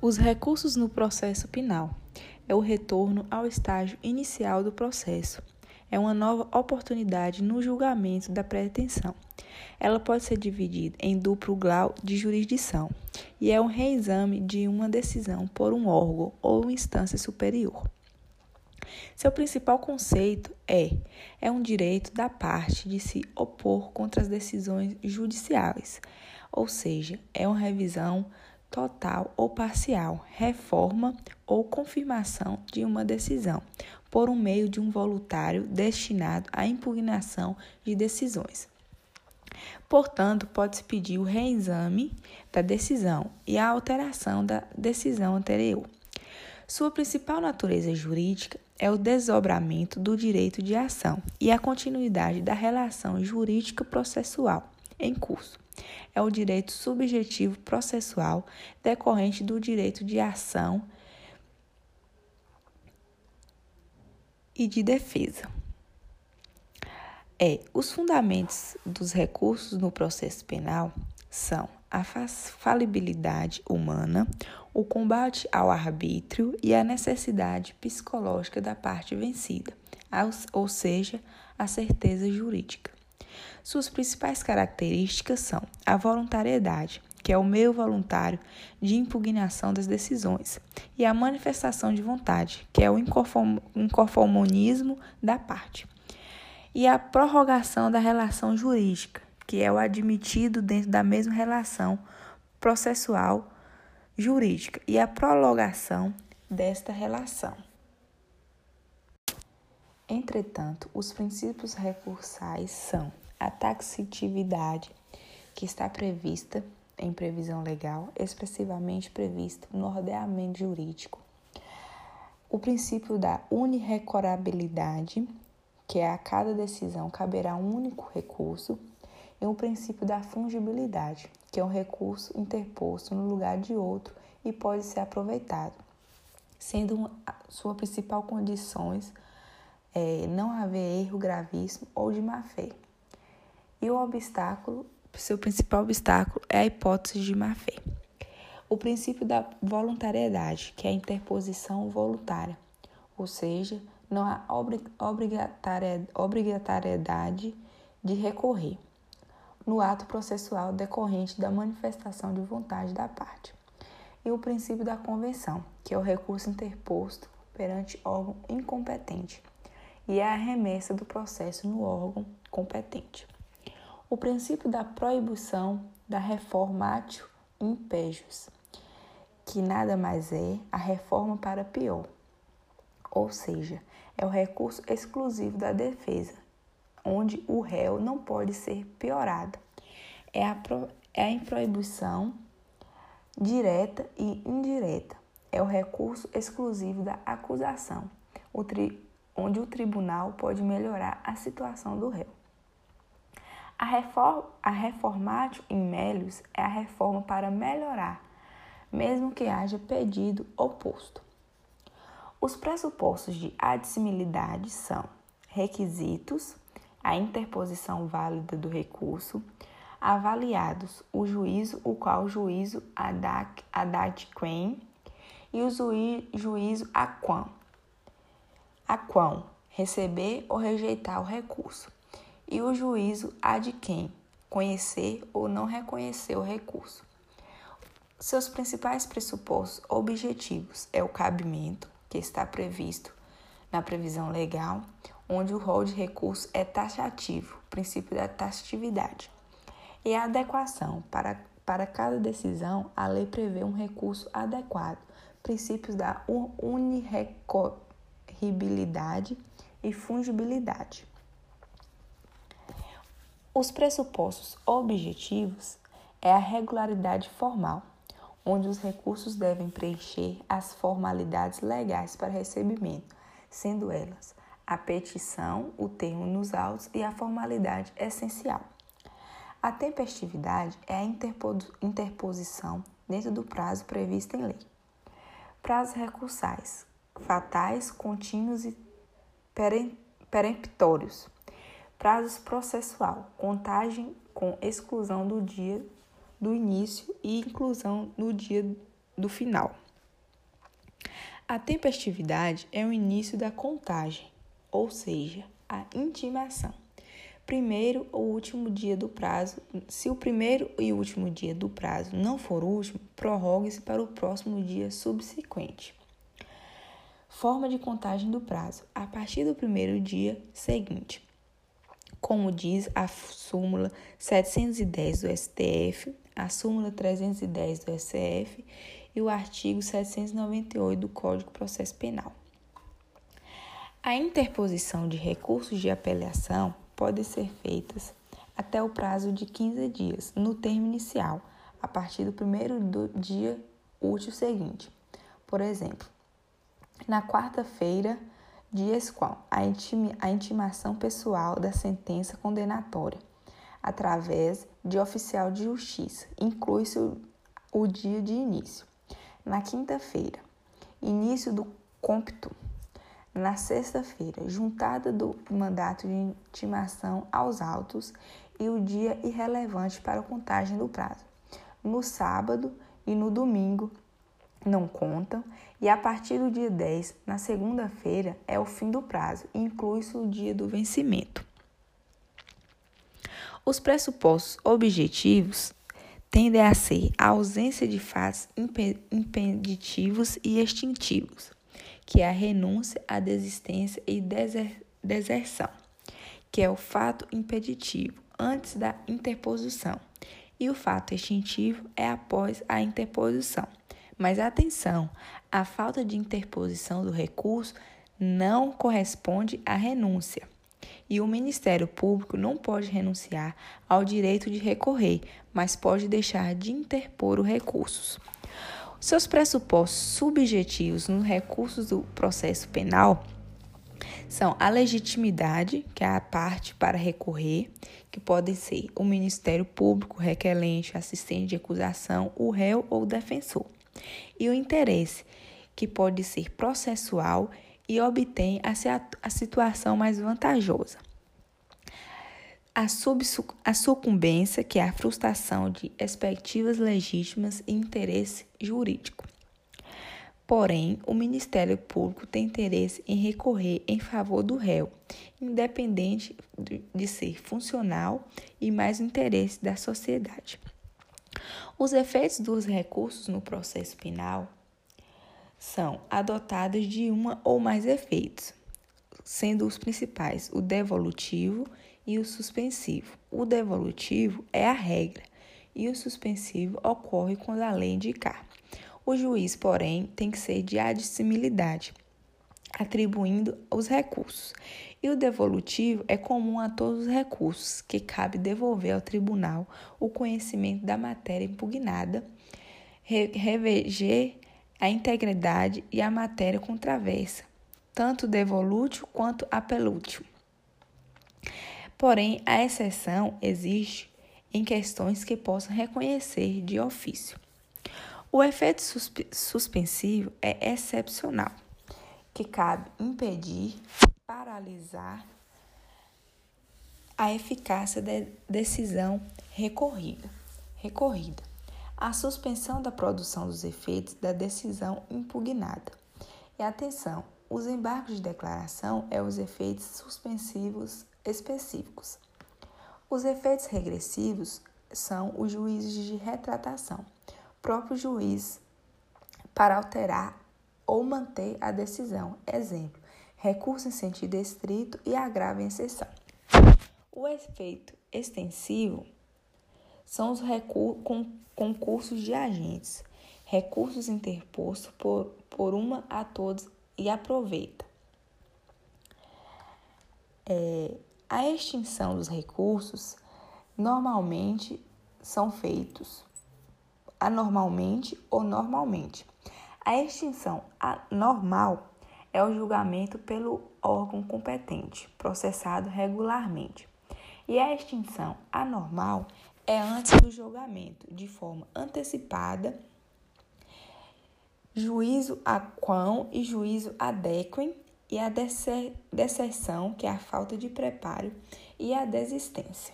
Os recursos no processo penal é o retorno ao estágio inicial do processo. É uma nova oportunidade no julgamento da pretensão. Ela pode ser dividida em duplo grau de jurisdição e é um reexame de uma decisão por um órgão ou instância superior. Seu principal conceito é: é um direito da parte de se opor contra as decisões judiciais, ou seja, é uma revisão total ou parcial, reforma ou confirmação de uma decisão, por um meio de um voluntário destinado à impugnação de decisões. Portanto, pode-se pedir o reexame da decisão e a alteração da decisão anterior. Sua principal natureza jurídica é o desdobramento do direito de ação e a continuidade da relação jurídica processual em curso. É o direito subjetivo processual decorrente do direito de ação e de defesa. É, os fundamentos dos recursos no processo penal são a falibilidade humana, o combate ao arbítrio e a necessidade psicológica da parte vencida, ou seja, a certeza jurídica. Suas principais características são a voluntariedade, que é o meio voluntário de impugnação das decisões, e a manifestação de vontade, que é o inconformismo da parte, e a prorrogação da relação jurídica, que é o admitido dentro da mesma relação processual jurídica, e a prolongação desta relação. Entretanto, os princípios recursais são a taxatividade, que está prevista em previsão legal, expressivamente prevista no ordenamento jurídico, o princípio da unirecorabilidade, que é a cada decisão caberá um único recurso, e o princípio da fungibilidade, que é um recurso interposto no lugar de outro e pode ser aproveitado, sendo sua principal condições é, não haver erro gravíssimo ou de má fé. E o obstáculo, seu principal obstáculo é a hipótese de má fé. O princípio da voluntariedade, que é a interposição voluntária, ou seja, não há obrigatoriedade de recorrer no ato processual decorrente da manifestação de vontade da parte. E o princípio da convenção, que é o recurso interposto perante órgão incompetente, e a remessa do processo no órgão competente o princípio da proibição da reformatio impejus, que nada mais é a reforma para pior, ou seja, é o recurso exclusivo da defesa, onde o réu não pode ser piorado. É a, pro, é a proibição direta e indireta. É o recurso exclusivo da acusação, o tri, onde o tribunal pode melhorar a situação do réu. A, reforma, a reformatio in melius é a reforma para melhorar, mesmo que haja pedido oposto. Os pressupostos de admissibilidade são requisitos, a interposição válida do recurso, avaliados o juízo, o qual juízo adat quem e o juízo a quam, a quam receber ou rejeitar o recurso e o juízo há de quem conhecer ou não reconhecer o recurso. Seus principais pressupostos objetivos é o cabimento, que está previsto na previsão legal, onde o rol de recurso é taxativo, princípio da taxatividade. E a adequação, para, para cada decisão, a lei prevê um recurso adequado, princípios da unirecorribilidade e fungibilidade. Os pressupostos objetivos é a regularidade formal, onde os recursos devem preencher as formalidades legais para recebimento, sendo elas a petição, o termo nos autos e a formalidade essencial. A tempestividade é a interposição dentro do prazo previsto em lei. Prazos recursais, fatais, contínuos e peremptórios Prazos processual, contagem com exclusão do dia do início e inclusão no dia do final. A tempestividade é o início da contagem, ou seja, a intimação. Primeiro ou último dia do prazo. Se o primeiro e último dia do prazo não for o último, prorrogue-se para o próximo dia subsequente. Forma de contagem do prazo. A partir do primeiro dia seguinte. Como diz a súmula 710 do STF, a súmula 310 do SCF e o artigo 798 do Código de Processo Penal. A interposição de recursos de apelação pode ser feita até o prazo de 15 dias, no termo inicial, a partir do primeiro do dia útil seguinte. Por exemplo, na quarta-feira, dias qual a, a intimação pessoal da sentença condenatória, através de oficial de justiça, inclui-se o, o dia de início. Na quinta-feira, início do cômpito. Na sexta-feira, juntada do mandato de intimação aos autos e o dia irrelevante para a contagem do prazo. No sábado e no domingo não contam, e a partir do dia 10, na segunda-feira, é o fim do prazo, inclui-se o dia do vencimento. Os pressupostos objetivos tendem a ser a ausência de fatos impeditivos e extintivos, que é a renúncia, a desistência e deser deserção, que é o fato impeditivo antes da interposição, e o fato extintivo é após a interposição. Mas atenção, a falta de interposição do recurso não corresponde à renúncia e o Ministério Público não pode renunciar ao direito de recorrer, mas pode deixar de interpor os recursos. Seus pressupostos subjetivos nos recursos do processo penal são a legitimidade, que é a parte para recorrer, que podem ser o Ministério Público, requerente, assistente de acusação, o réu ou o defensor, e o interesse, que pode ser processual e obtém a situação mais vantajosa. A, a sucumbência, que é a frustração de expectativas legítimas e interesse jurídico. Porém, o Ministério Público tem interesse em recorrer em favor do réu, independente de ser funcional e mais o interesse da sociedade. Os efeitos dos recursos no processo penal são adotadas de uma ou mais efeitos, sendo os principais o devolutivo e o suspensivo. O devolutivo é a regra e o suspensivo ocorre quando a lei indicar. O juiz, porém, tem que ser de admissibilidade, atribuindo os recursos. E o devolutivo é comum a todos os recursos, que cabe devolver ao tribunal o conhecimento da matéria impugnada, rever a integridade e a matéria contraversa, tanto devolútil quanto apelútil. Porém, a exceção existe em questões que possam reconhecer de ofício. O efeito suspensivo é excepcional, que cabe impedir, paralisar a eficácia da decisão recorrida. recorrida a suspensão da produção dos efeitos da decisão impugnada. E atenção, os embargos de declaração é os efeitos suspensivos específicos. Os efeitos regressivos são os juízes de retratação, próprio juiz para alterar ou manter a decisão. Exemplo: recurso em sentido estrito e agravo em exceção. O efeito extensivo são os concursos de agentes, recursos interpostos por, por uma a todos e aproveita. É, a extinção dos recursos normalmente são feitos anormalmente ou normalmente. A extinção anormal é o julgamento pelo órgão competente, processado regularmente. E a extinção anormal é antes do julgamento, de forma antecipada, juízo a quão e juízo adequem e a deserção, que é a falta de preparo, e a desistência.